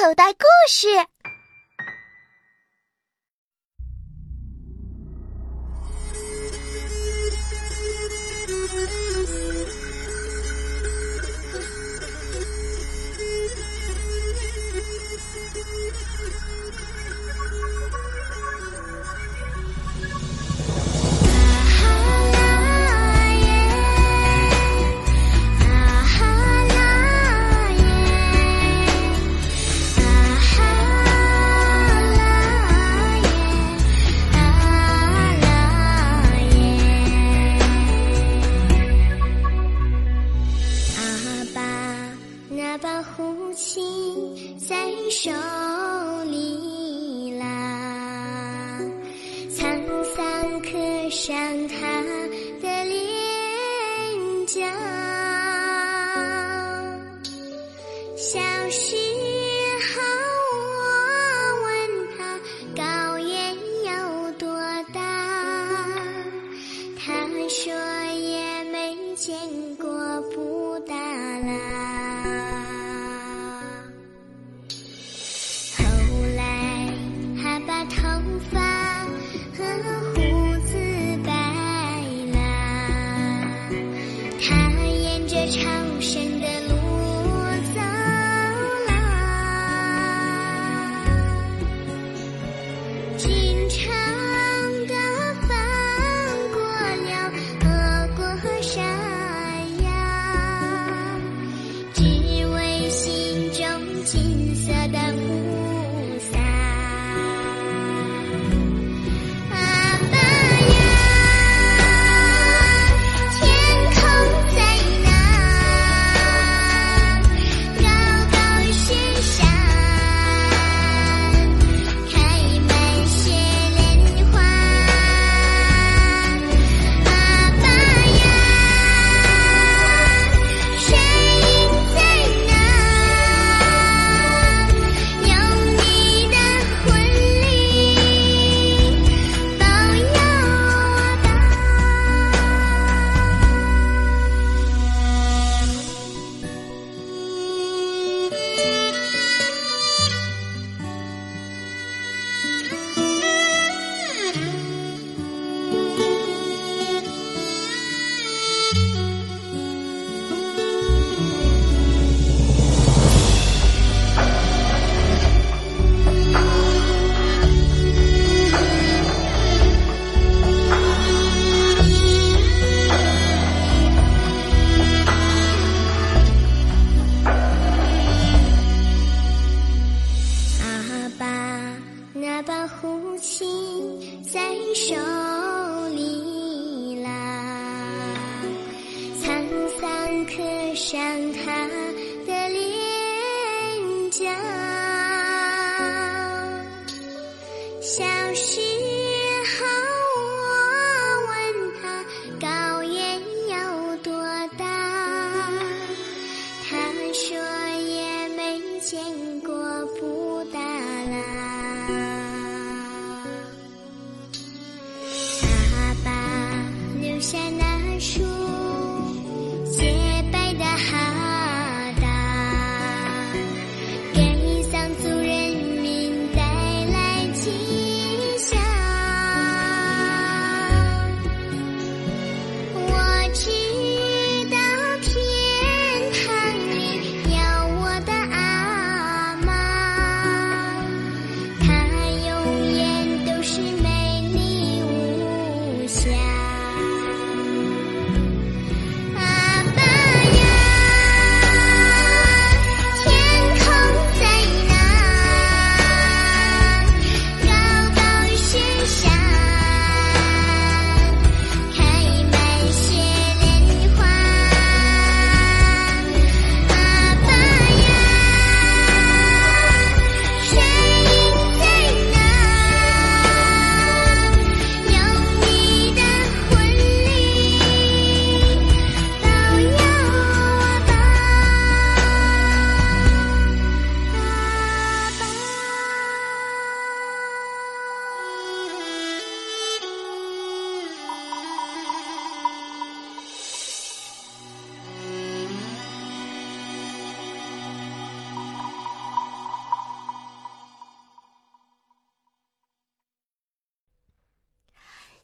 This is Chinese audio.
口袋故事。把呼气在手里啦，沧桑刻上他的脸颊。他沿着朝圣的路走了，经常刻上他的脸颊。小溪